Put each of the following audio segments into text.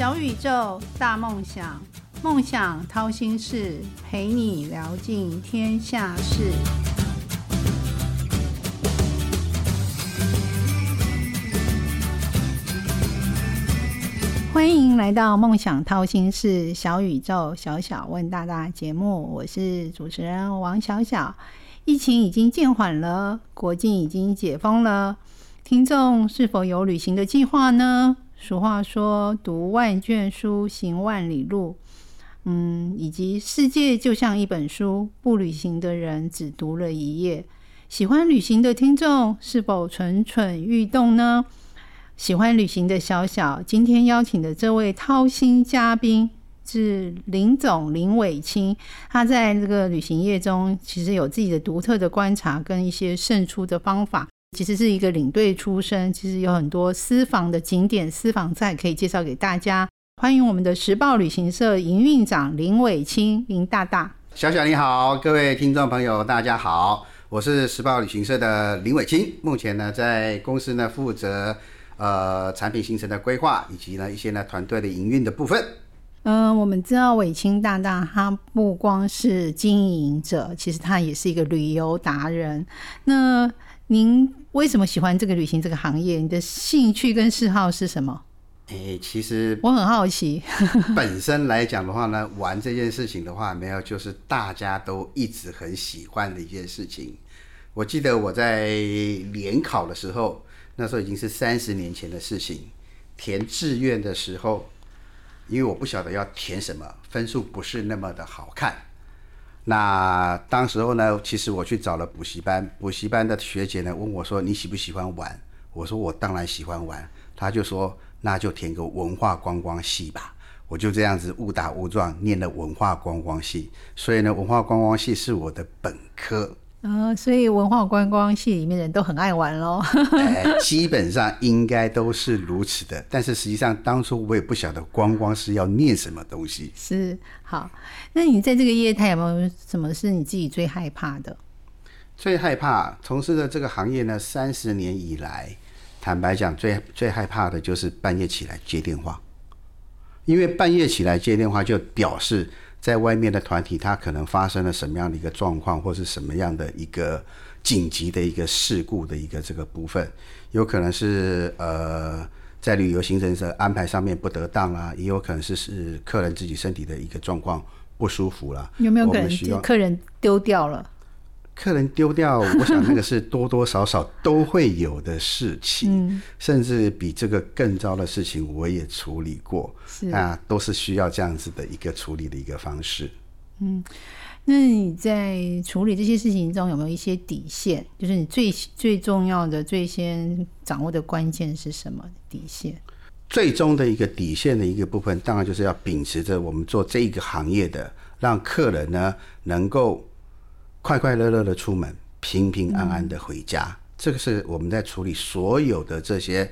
小宇宙，大梦想，梦想掏心事，陪你聊尽天下事。欢迎来到《梦想掏心事》小宇宙小小问大大节目，我是主持人王小小。疫情已经渐缓了，国境已经解封了，听众是否有旅行的计划呢？俗话说“读万卷书，行万里路”，嗯，以及世界就像一本书，不旅行的人只读了一页。喜欢旅行的听众是否蠢蠢欲动呢？喜欢旅行的小小，今天邀请的这位掏心嘉宾是林总林伟清。他在这个旅行业中，其实有自己的独特的观察跟一些胜出的方法。其实是一个领队出身，其实有很多私房的景点、私房菜可以介绍给大家。欢迎我们的时报旅行社营运长林伟清林大大。小小你好，各位听众朋友大家好，我是时报旅行社的林伟清，目前呢在公司呢负责。呃，产品形成的规划，以及呢一些呢团队的营运的部分。嗯，我们知道伟清大大他不光是经营者，其实他也是一个旅游达人。那您为什么喜欢这个旅行这个行业？你的兴趣跟嗜好是什么？哎，其实我很好奇。本身来讲的话呢，玩这件事情的话，没有就是大家都一直很喜欢的一件事情。我记得我在联考的时候。那时候已经是三十年前的事情。填志愿的时候，因为我不晓得要填什么，分数不是那么的好看。那当时候呢，其实我去找了补习班，补习班的学姐呢问我说：“你喜不喜欢玩？”我说：“我当然喜欢玩。”她就说：“那就填个文化观光系吧。”我就这样子误打误撞念了文化观光系，所以呢，文化观光系是我的本科。呃，所以文化观光系里面人都很爱玩喽。基本上应该都是如此的，但是实际上当初我也不晓得观光是要念什么东西。是好，那你在这个业态有没有什么是你自己最害怕的？最害怕从事的这个行业呢，三十年以来，坦白讲，最最害怕的就是半夜起来接电话，因为半夜起来接电话就表示。在外面的团体，他可能发生了什么样的一个状况，或是什么样的一个紧急的一个事故的一个这个部分，有可能是呃在旅游行程的安排上面不得当啊，也有可能是是客人自己身体的一个状况不舒服啦。有没有可能客人丢掉了？客人丢掉，我想那个是多多少少都会有的事情，甚至比这个更糟的事情我也处理过，啊，都是需要这样子的一个处理的一个方式。嗯，那你在处理这些事情中有没有一些底线？就是你最最重要的、最先掌握的关键是什么底线？最终的一个底线的一个部分，当然就是要秉持着我们做这一个行业的，让客人呢能够。快快乐乐的出门，平平安安的回家，这个是我们在处理所有的这些，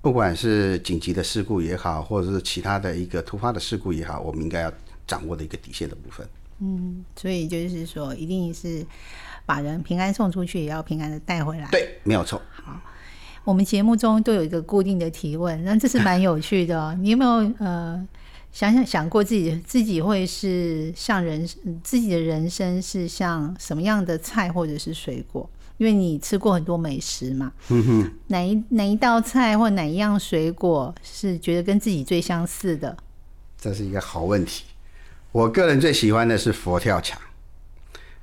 不管是紧急的事故也好，或者是其他的一个突发的事故也好，我们应该要掌握的一个底线的部分。嗯，所以就是说，一定是把人平安送出去，也要平安的带回来。对，没有错。好，我们节目中都有一个固定的提问，那这是蛮有趣的。你有没有呃？想想想过自己自己会是像人自己的人生是像什么样的菜或者是水果？因为你吃过很多美食嘛，哪一哪一道菜或哪一样水果是觉得跟自己最相似的？这是一个好问题。我个人最喜欢的是佛跳墙，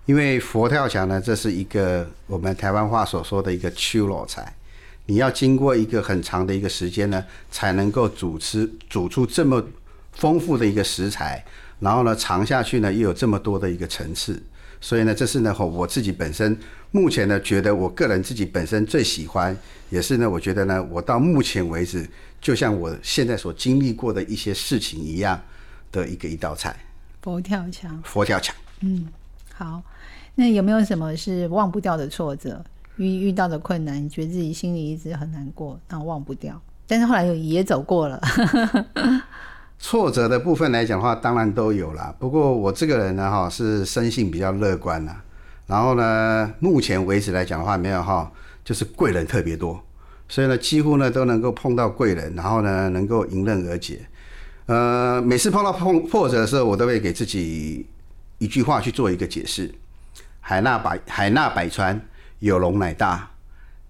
因为佛跳墙呢，这是一个我们台湾话所说的一个秋老菜，你要经过一个很长的一个时间呢，才能够煮吃煮出这么。丰富的一个食材，然后呢，尝下去呢，又有这么多的一个层次，所以呢，这是呢，我自己本身目前呢，觉得我个人自己本身最喜欢，也是呢，我觉得呢，我到目前为止，就像我现在所经历过的一些事情一样的一个一道菜。佛跳墙。佛跳墙。嗯，好。那有没有什么是忘不掉的挫折？遇遇到的困难，你觉得自己心里一直很难过，然后忘不掉，但是后来也走过了。挫折的部分来讲的话，当然都有啦。不过我这个人呢，哈，是生性比较乐观呐。然后呢，目前为止来讲的话，没有哈，就是贵人特别多，所以呢，几乎呢都能够碰到贵人，然后呢能够迎刃而解。呃，每次碰到碰挫折的时候，我都会给自己一句话去做一个解释：海纳百海纳百川，有容乃大；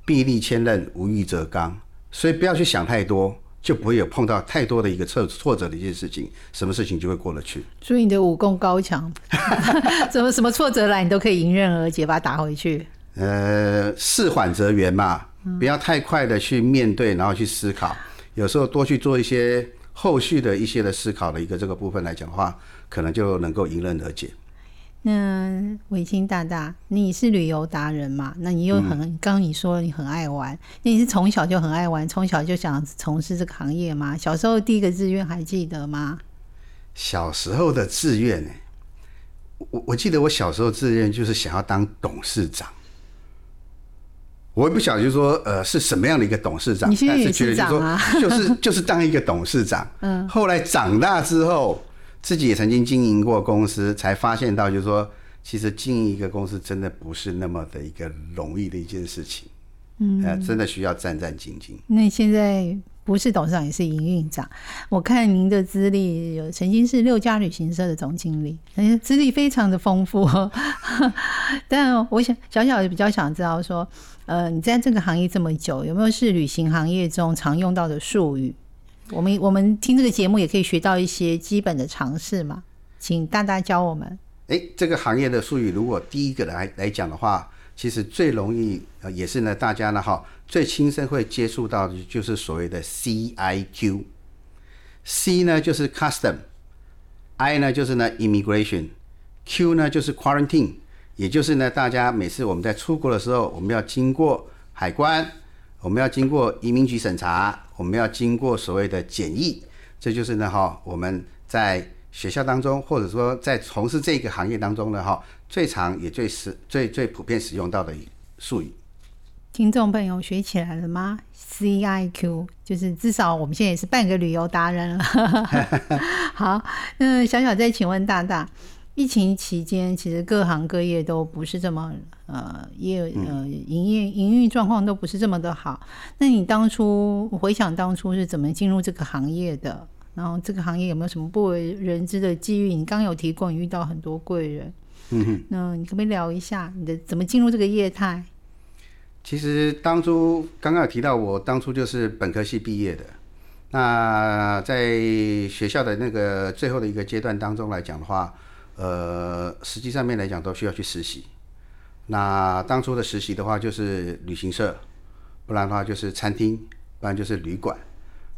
壁立千仞，无欲则刚。所以不要去想太多，就不会有碰到太多的一个挫挫折的一件事情，什么事情就会过得去。所以你的武功高强，什么 什么挫折来，你都可以迎刃而解，把它打回去。呃，事缓则圆嘛，不要太快的去面对，然后去思考。有时候多去做一些后续的一些的思考的一个这个部分来讲的话，可能就能够迎刃而解。那伟清大大，你是旅游达人嘛？那你又很，刚刚你说你很爱玩，那你是从小就很爱玩，从小就想从事这个行业吗？小时候第一个志愿还记得吗？小时候的志愿呢？我我记得我小时候志愿就是想要当董事长。我也不晓得，就是说，呃，是什么样的一个董事长？你现在也是长啊？就是就是当一个董事长。嗯。后来长大之后。自己也曾经经营过公司，才发现到，就是说，其实经营一个公司真的不是那么的一个容易的一件事情，嗯，呃，真的需要战战兢兢。那现在不是董事长，也是营运长。我看您的资历有曾经是六家旅行社的总经理，资历非常的丰富。但我想小小比较想知道说，呃，你在这个行业这么久，有没有是旅行行业中常用到的术语？我们我们听这个节目也可以学到一些基本的常识嘛，请大大教我们。哎，这个行业的术语，如果第一个来来讲的话，其实最容易呃，也是呢，大家呢哈最亲身会接触到的就是所谓的 C I Q。C 呢就是 Custom，I 呢就是呢 Immigration，Q 呢就是 Quarantine，也就是呢大家每次我们在出国的时候，我们要经过海关。我们要经过移民局审查，我们要经过所谓的检疫，这就是呢哈，我们在学校当中，或者说在从事这个行业当中呢哈，最常也最实最最普遍使用到的术语。听众朋友学起来了吗？C I Q 就是至少我们现在也是半个旅游达人了。好，那小小再请问大大。疫情期间，其实各行各业都不是这么呃业呃营业营运状况都不是这么的好。那你当初回想当初是怎么进入这个行业的？然后这个行业有没有什么不为人知的机遇？你刚有提过，你遇到很多贵人。嗯哼，那你可不可以聊一下你的怎么进入这个业态？其实当初刚刚有提到，我当初就是本科系毕业的。那在学校的那个最后的一个阶段当中来讲的话。呃，实际上面来讲都需要去实习。那当初的实习的话，就是旅行社，不然的话就是餐厅，不然就是旅馆。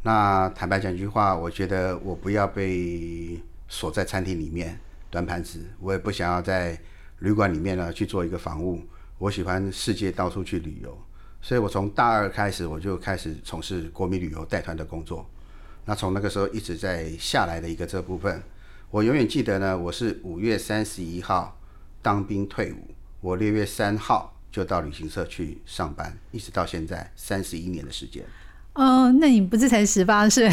那坦白讲一句话，我觉得我不要被锁在餐厅里面端盘子，我也不想要在旅馆里面呢去做一个房务。我喜欢世界到处去旅游，所以我从大二开始我就开始从事国民旅游带团的工作。那从那个时候一直在下来的一个这部分。我永远记得呢，我是五月三十一号当兵退伍，我六月三号就到旅行社去上班，一直到现在三十一年的时间。哦，那你不是才十八岁？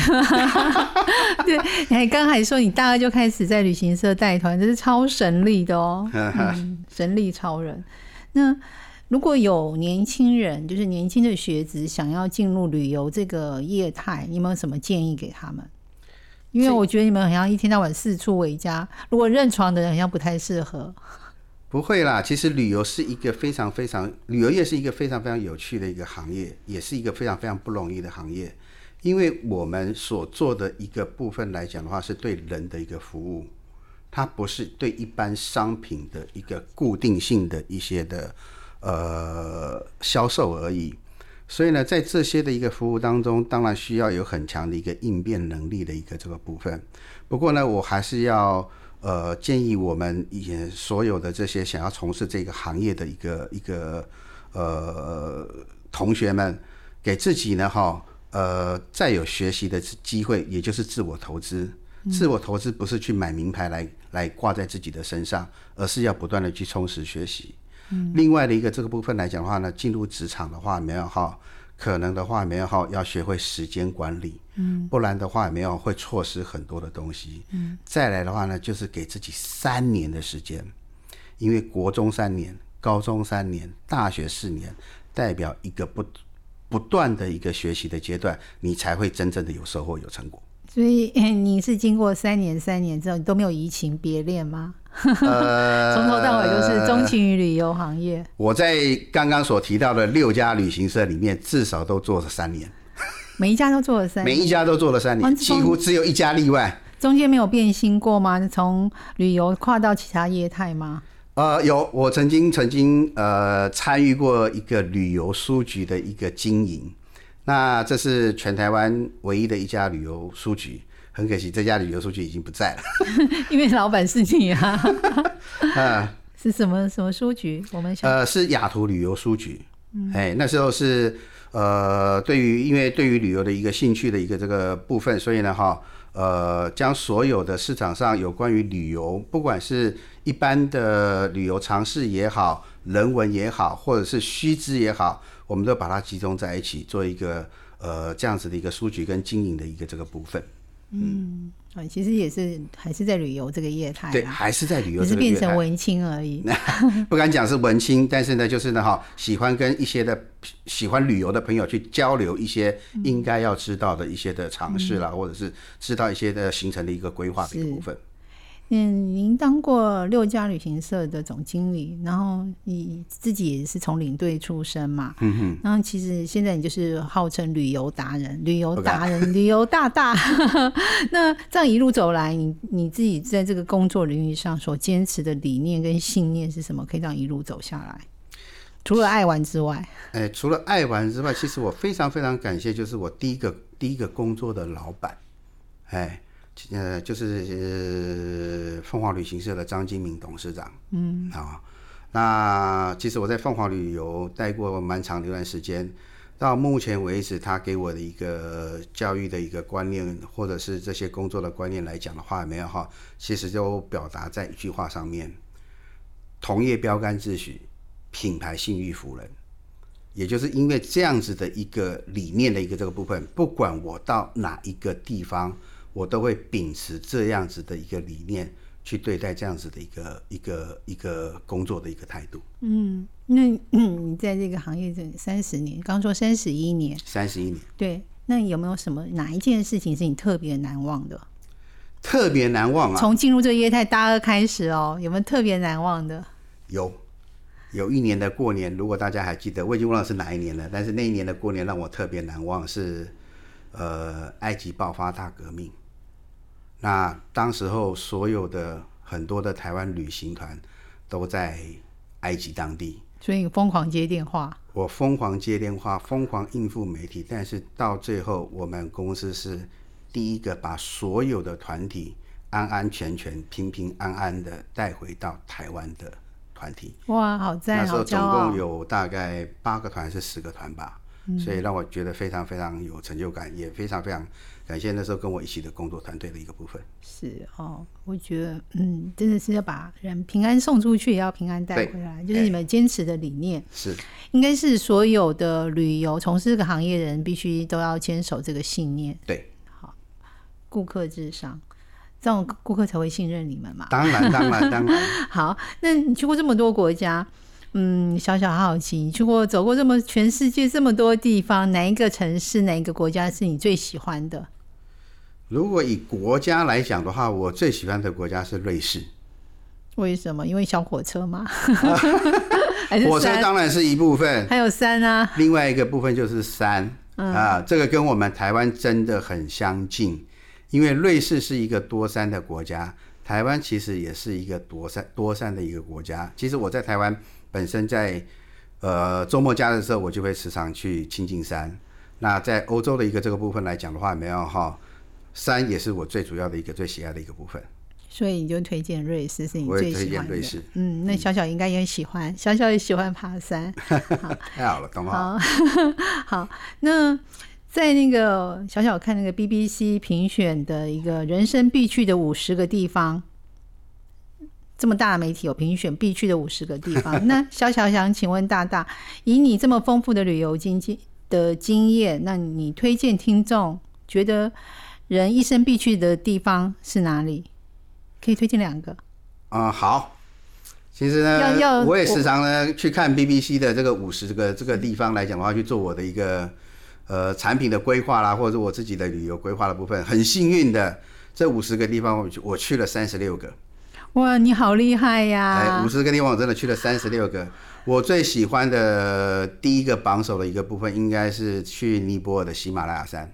对，你还刚还说你大二就开始在旅行社带团，这是超神力的哦，神力超人。那如果有年轻人，就是年轻的学子想要进入旅游这个业态，你有没有什么建议给他们？因为我觉得你们好像一天到晚四处为家，如果认床的人好像不太适合。不会啦，其实旅游是一个非常非常，旅游业是一个非常非常有趣的一个行业，也是一个非常非常不容易的行业。因为我们所做的一个部分来讲的话，是对人的一个服务，它不是对一般商品的一个固定性的一些的呃销售而已。所以呢，在这些的一个服务当中，当然需要有很强的一个应变能力的一个这个部分。不过呢，我还是要呃建议我们也所有的这些想要从事这个行业的一个一个呃同学们，给自己呢哈呃再有学习的机会，也就是自我投资。自我投资不是去买名牌来来挂在自己的身上，而是要不断的去充实学习。另外的一个这个部分来讲的话呢，进入职场的话，没有哈，可能的话没有哈，要学会时间管理，嗯，不然的话没有会错失很多的东西，嗯，再来的话呢，就是给自己三年的时间，因为国中三年、高中三年、大学四年，代表一个不不断的一个学习的阶段，你才会真正的有收获、有成果。所以你是经过三年三年之后，你都没有移情别恋吗？呃，从头到尾都是钟情于旅游行业。我在刚刚所提到的六家旅行社里面，至少都做了三年，每一家都做了三年，每一家都做了三年，几乎只有一家例外。中间没有变心过吗？从旅游跨到其他业态吗？呃，有，我曾经曾经呃参与过一个旅游书局的一个经营，那这是全台湾唯一的一家旅游书局。很可惜，这家旅游书局已经不在了。因为老板是你啊，啊，是什么什么书局？我们想、呃，是雅图旅游书局。哎，那时候是呃，对于因为对于旅游的一个兴趣的一个这个部分，所以呢，哈，呃，将所有的市场上有关于旅游，不管是一般的旅游常识也好，人文也好，或者是须知也好，我们都把它集中在一起，做一个呃这样子的一个书局跟经营的一个这个部分。嗯啊，其实也是还是在旅游这个业态对，啦，还是在旅游只是。变成文青而已。不敢讲是文青，但是呢，就是呢哈，喜欢跟一些的喜欢旅游的朋友去交流一些应该要知道的一些的尝试啦，或者是知道一些的行程的一个规划的一个部分。嗯，您当过六家旅行社的总经理，然后你自己也是从领队出身嘛，嗯哼，然后其实现在你就是号称旅游达人、旅游达人、旅游大大。那这样一路走来，你你自己在这个工作领域上所坚持的理念跟信念是什么？可以这样一路走下来，除了爱玩之外，哎，除了爱玩之外，其实我非常非常感谢，就是我第一个第一个工作的老板，哎，呃，就是呃凤凰旅行社的张金明董事长。嗯，啊，那其实我在凤凰旅游待过蛮长的一段时间，到目前为止，他给我的一个教育的一个观念，或者是这些工作的观念来讲的话，没有哈，其实就表达在一句话上面：同业标杆秩序，品牌信誉服人。也就是因为这样子的一个理念的一个这个部分，不管我到哪一个地方，我都会秉持这样子的一个理念去对待这样子的一个一个一个工作的一个态度。嗯，那嗯，你在这个行业这三十年，刚说三十一年，三十一年，对，那有没有什么哪一件事情是你特别难忘的？特别难忘啊！从进入这个业态大二开始哦，有没有特别难忘的？有有一年的过年，如果大家还记得，我已经忘了是哪一年了，但是那一年的过年让我特别难忘是，呃，埃及爆发大革命。那当时候所有的很多的台湾旅行团都在埃及当地，所以疯狂接电话，我疯狂接电话，疯狂应付媒体，但是到最后，我们公司是第一个把所有的团体安安全全、平平安安的带回到台湾的团体。哇，好那赞，好骄时候总共！有大概八个团还是十个团吧，所以让我觉得非常非常有成就感，也非常非常感谢那时候跟我一起的工作团队的一个部分。是哦，我觉得嗯，真的是要把人平安送出去，也要平安带回来，就是你们坚持的理念，是应该是所有的旅游从事这个行业的人必须都要坚守这个信念，对，好顾客至上，这种顾客才会信任你们嘛。当然当然当然。好，那你去过这么多国家，嗯，小小好奇，你去过走过这么全世界这么多地方，哪一个城市、哪一个国家是你最喜欢的？如果以国家来讲的话，我最喜欢的国家是瑞士。为什么？因为小火车嘛？火车？当然是一部分，还有山啊？另外一个部分就是山、嗯啊，这个跟我们台湾真的很相近，因为瑞士是一个多山的国家，台湾其实也是一个多山多山的一个国家。其实我在台湾本身在呃周末假日的时候，我就会时常去亲近山。那在欧洲的一个这个部分来讲的话，没有哈，山也是我最主要的一个最喜爱的一个部分。所以你就推荐瑞士是你最喜欢瑞士，嗯，那小小应该也喜欢，小小也喜欢爬山。太好了，懂吗？好，好，那在那个小小看那个 BBC 评选的一个人生必去的五十个地方，这么大的媒体有评选必去的五十个地方。那小小想请问大大，以你这么丰富的旅游经济的经验，那你推荐听众觉得人一生必去的地方是哪里？可以推荐两个。啊、好。其实呢要要呢，我也时常呢去看 BBC 的这个五十个这个地方来讲的话，去做我的一个呃产品的规划啦，或者我自己的旅游规划的部分，很幸运的，这五十个地方我去我去了三十六个。哇，你好厉害呀！哎，五十个地方我真的去了三十六个。我最喜欢的第一个榜首的一个部分，应该是去尼泊尔的喜马拉雅山，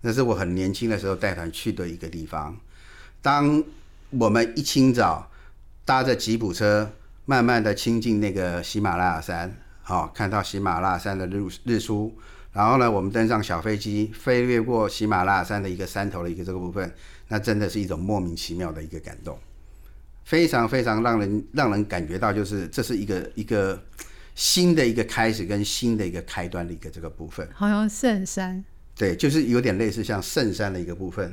那是我很年轻的时候带团去的一个地方。当我们一清早搭着吉普车，慢慢的亲近那个喜马拉雅山，好看到喜马拉雅山的日日出，然后呢，我们登上小飞机，飞越过喜马拉雅山的一个山头的一个这个部分，那真的是一种莫名其妙的一个感动。非常非常让人让人感觉到，就是这是一个一个新的一个开始跟新的一个开端的一个这个部分。好像圣山，对，就是有点类似像圣山的一个部分。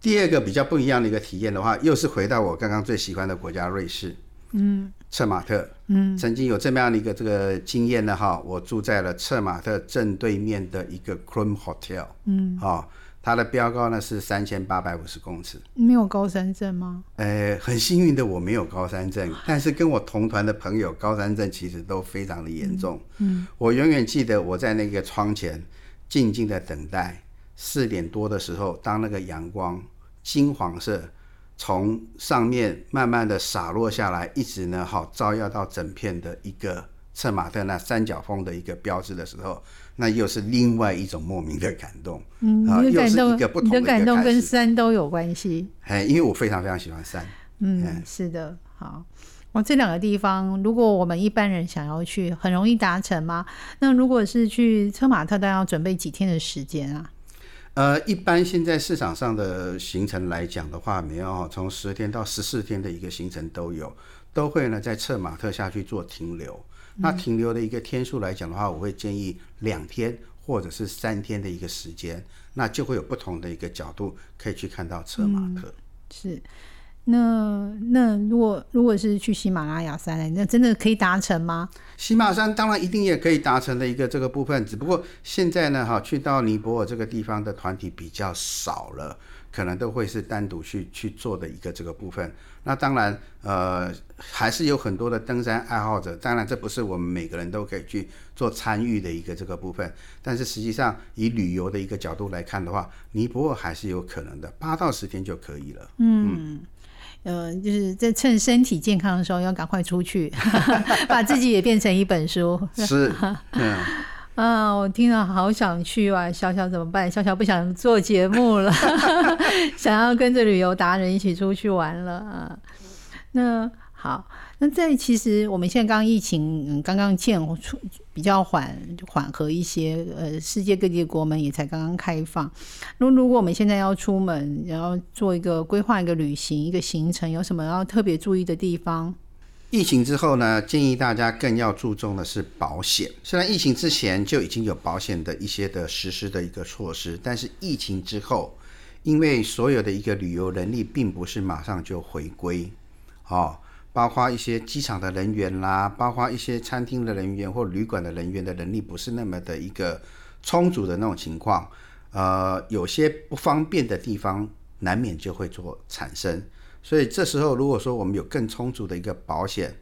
第二个比较不一样的一个体验的话，又是回到我刚刚最喜欢的国家瑞士，嗯，策马特，嗯，曾经有这么样的一个这个经验呢，哈，我住在了策马特正对面的一个 Chrome Hotel，嗯，啊。它的标高呢是三千八百五十公尺，没有高山症吗？呃，很幸运的我没有高山症，但是跟我同团的朋友高山症其实都非常的严重。嗯，我永远记得我在那个窗前静静的等待，四点多的时候，当那个阳光金黄色从上面慢慢的洒落下来，一直呢好照耀到整片的一个策马特那三角峰的一个标志的时候。那又是另外一种莫名的感动，嗯，啊，又是一个不同的感动跟山都有关系。哎，因为我非常非常喜欢山。嗯，是的，好，我这两个地方，如果我们一般人想要去，很容易达成吗？那如果是去车马特，大要准备几天的时间啊？呃，一般现在市场上的行程来讲的话，没有从十天到十四天的一个行程都有，都会呢在策马特下去做停留。那停留的一个天数来讲的话，我会建议两天或者是三天的一个时间，那就会有不同的一个角度可以去看到车马特。是，那那如果如果是去喜马拉雅山，那真的可以达成吗？喜马山当然一定也可以达成的一个这个部分，只不过现在呢，哈，去到尼泊尔这个地方的团体比较少了。可能都会是单独去去做的一个这个部分。那当然，呃，还是有很多的登山爱好者。当然，这不是我们每个人都可以去做参与的一个这个部分。但是实际上，以旅游的一个角度来看的话，尼泊尔还是有可能的，八到十天就可以了。嗯，呃，就是在趁身体健康的时候，要赶快出去，把自己也变成一本书。是，嗯。啊，我听了好想去啊！小小怎么办？小小不想做节目了，想要跟着旅游达人一起出去玩了啊。那好，那在其实我们现在刚疫情嗯刚刚见出比较缓缓和一些，呃，世界各地的国门也才刚刚开放。那如果我们现在要出门，然后做一个规划一个旅行一个行程，有什么要特别注意的地方？疫情之后呢，建议大家更要注重的是保险。虽然疫情之前就已经有保险的一些的实施的一个措施，但是疫情之后，因为所有的一个旅游能力并不是马上就回归，哦，包括一些机场的人员啦，包括一些餐厅的人员或旅馆的人员的能力不是那么的一个充足的那种情况，呃，有些不方便的地方难免就会做产生。所以这时候，如果说我们有更充足的一个保险，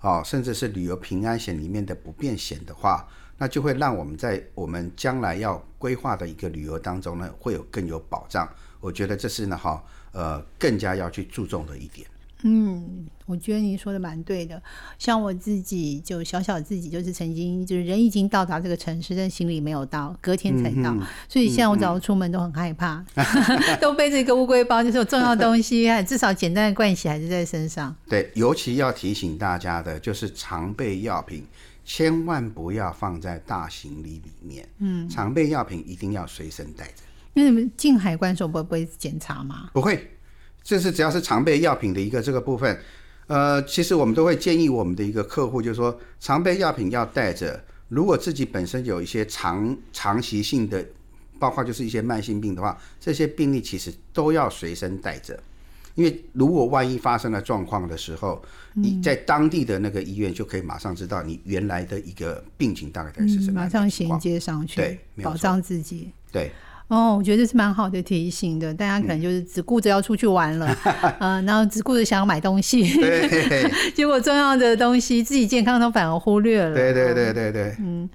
哦，甚至是旅游平安险里面的不便险的话，那就会让我们在我们将来要规划的一个旅游当中呢，会有更有保障。我觉得这是呢，哈，呃，更加要去注重的一点。嗯，我觉得你说的蛮对的。像我自己，就小小自己，就是曾经就是人已经到达这个城市，但行李没有到，隔天才到。所以现在我只要出门都很害怕，都背着一个乌龟包，就是有重要东西，至少简单的盥洗还是在身上。对，尤其要提醒大家的就是常备药品，千万不要放在大行李里面。嗯，常备药品一定要随身带着。那你们进海关时候不会检查吗？不会。这是只要是常备药品的一个这个部分，呃，其实我们都会建议我们的一个客户，就是说常备药品要带着。如果自己本身有一些长长期性的，包括就是一些慢性病的话，这些病例其实都要随身带着。因为如果万一发生了状况的时候，你在当地的那个医院就可以马上知道你原来的一个病情大概是什么，马上衔接上去，对，保障自己，对。哦，我觉得这是蛮好的提醒的。大家可能就是只顾着要出去玩了，嗯，然后只顾着想要买东西，结果重要的东西自己健康都反而忽略了。对对对对对。嗯，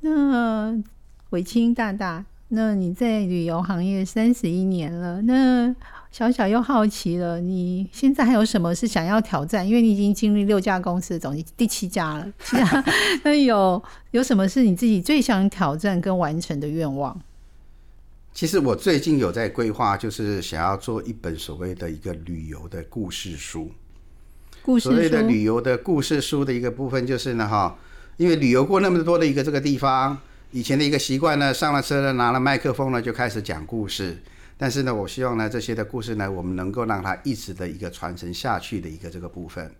那。伟清大大，那你在旅游行业三十一年了，那小小又好奇了，你现在还有什么是想要挑战？因为你已经经历六家公司，总计第七家了。那有有什么是你自己最想挑战跟完成的愿望？其实我最近有在规划，就是想要做一本所谓的一个旅游的故事书。故事所谓的旅游的故事书的一个部分就是呢，哈，因为旅游过那么多的一个这个地方，以前的一个习惯呢，上了车呢，拿了麦克风呢，就开始讲故事。但是呢，我希望呢，这些的故事呢，我们能够让它一直的一个传承下去的一个这个部分。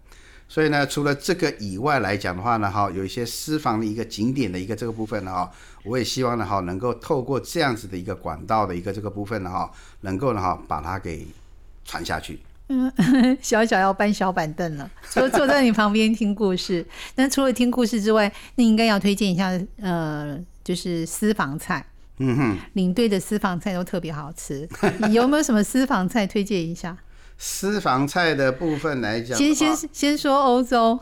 所以呢，除了这个以外来讲的话呢，哈，有一些私房的一个景点的一个这个部分呢，哈，我也希望呢，哈，能够透过这样子的一个管道的一个这个部分呢，哈，能够呢，哈，把它给传下去。嗯小小要搬小板凳了，坐坐在你旁边听故事。那除了听故事之外，那应该要推荐一下，呃，就是私房菜。嗯哼，领队的私房菜都特别好吃，你有没有什么私房菜推荐一下？私房菜的部分来讲先，先先说欧洲，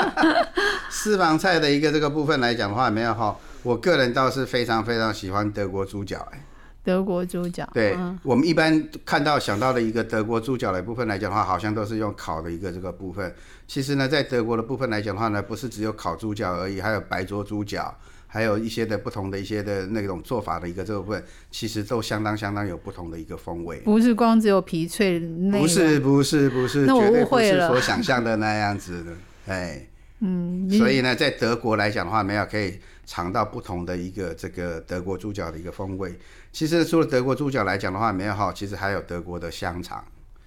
私房菜的一个这个部分来讲的话，没有哈，我个人倒是非常非常喜欢德国猪脚、哎，德国猪脚。对、嗯我们一般看到想到的一个德国猪脚的部分来讲的话，好像都是用烤的一个这个部分。其实呢，在德国的部分来讲的话呢，不是只有烤猪脚而已，还有白灼猪脚，还有一些的不同的一些的那种做法的一个这个部分，其实都相当相当有不同的一个风味。不是光只有皮脆那不是不是不是，那我绝对不是误会了所想象的那样子的，哎。嗯，所以呢，在德国来讲的话，没有可以尝到不同的一个这个德国猪脚的一个风味。其实除了德国猪脚来讲的话，没有哈，其实还有德国的香肠。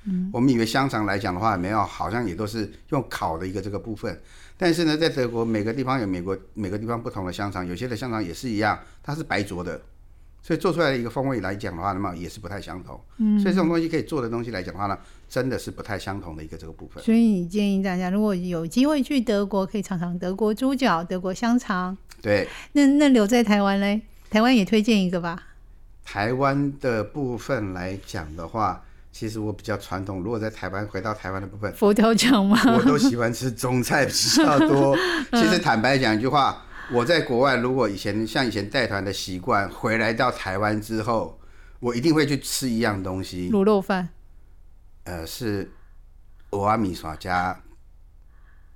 嗯，我们以为香肠来讲的话，没有，好像也都是用烤的一个这个部分。但是呢，在德国每个地方有美国每个地方不同的香肠，有些的香肠也是一样，它是白灼的，所以做出来的一个风味来讲的话，那么也是不太相同。嗯，所以这种东西可以做的东西来讲的话呢，真的是不太相同的一个这个部分。所以你建议大家，如果有机会去德国，可以尝尝德国猪脚、德国香肠。对，那那留在台湾嘞，台湾也推荐一个吧。台湾的部分来讲的话，其实我比较传统。如果在台湾回到台湾的部分，佛跳墙吗？我都喜欢吃中菜比较多。其实坦白讲一句话，我在国外如果以前像以前带团的习惯，回来到台湾之后，我一定会去吃一样东西，卤肉饭。呃，是欧阿米耍加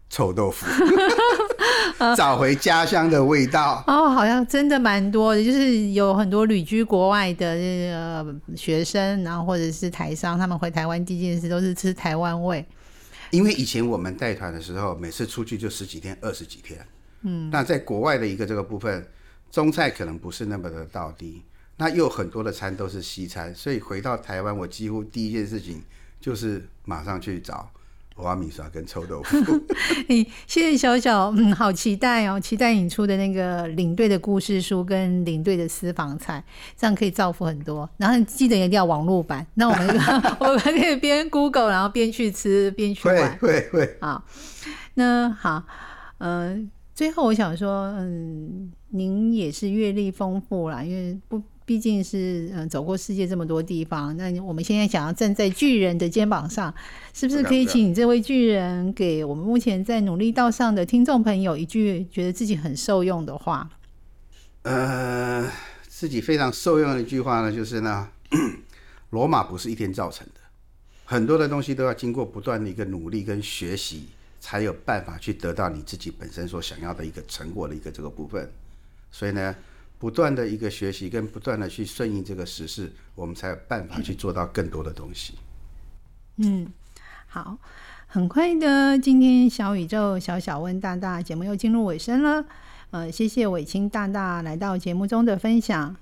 臭豆腐，找回家乡的味道。哦，好像真的蛮多的，就是有很多旅居国外的这个学生，然后或者是台商，他们回台湾第一件事都是吃台湾味。因为以前我们带团的时候，每次出去就十几天、二十几天。嗯，那在国外的一个这个部分，中菜可能不是那么的到地，那又很多的餐都是西餐，所以回到台湾，我几乎第一件事情就是马上去找欧阿米刷跟臭豆腐。你谢谢小小，嗯，好期待哦，期待你出的那个领队的故事书跟领队的私房菜，这样可以造福很多。然后记得一定要网络版，那我们 我们可以边 Google 然后边去吃边去会玩。会会，好，那好，嗯、最后我想说，嗯，您也是阅历丰富啦，因为不毕竟是嗯、呃走过世界这么多地方，那我们现在想要站在巨人的肩膀上，是不是可以请你这位巨人给我们目前在努力道上的听众朋友一句觉得自己很受用的话？呃，自己非常受用的一句话呢，就是呢，罗马不是一天造成的，很多的东西都要经过不断的一个努力跟学习，才有办法去得到你自己本身所想要的一个成果的一个这个部分。所以呢，不断的一个学习跟不断的去顺应这个时事，我们才有办法去做到更多的东西。嗯，好，很快的，今天小宇宙小小问大大节目又进入尾声了。呃，谢谢伟清大大来到节目中的分享，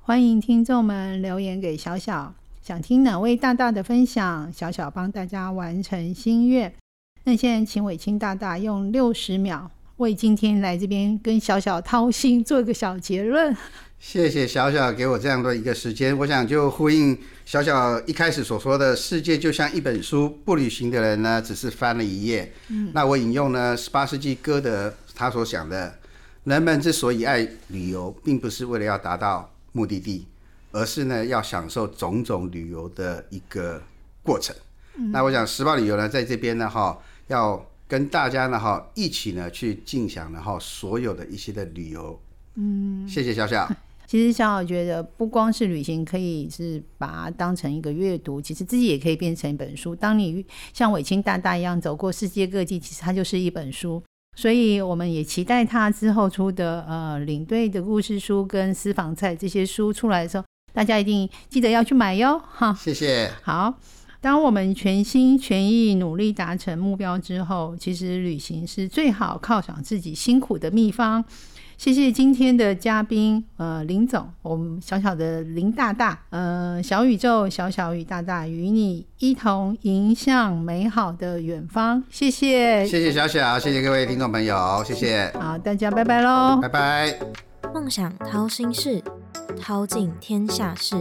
欢迎听众们留言给小小，想听哪位大大的分享，小小帮大家完成心愿。那现在请伟清大大用六十秒为今天来这边跟小小掏心做一个小结论。谢谢小小给我这样的一个时间，我想就呼应小小一开始所说的“世界就像一本书，不旅行的人呢，只是翻了一页”。嗯，那我引用呢十八世纪歌德他所想的，人们之所以爱旅游，并不是为了要达到目的地，而是呢要享受种种旅游的一个过程。那我想时报旅游呢，在这边呢哈，要跟大家呢哈一起呢去尽享呢哈所有的一些的旅游。嗯，谢谢小小。其实小小觉得，不光是旅行可以是把它当成一个阅读，其实自己也可以变成一本书。当你像伟清大大一样走过世界各地，其实它就是一本书。所以我们也期待他之后出的呃领队的故事书跟私房菜这些书出来的时候，大家一定记得要去买哟，哈。谢谢。好，当我们全心全意努力达成目标之后，其实旅行是最好犒赏自己辛苦的秘方。谢谢今天的嘉宾，呃，林总，我们小小的林大大，呃，小宇宙小小与大大与你一同迎向美好的远方。谢谢，谢谢小小，谢谢各位听众朋友，谢谢。好，大家拜拜喽，拜拜。梦想掏心事，掏尽天下事。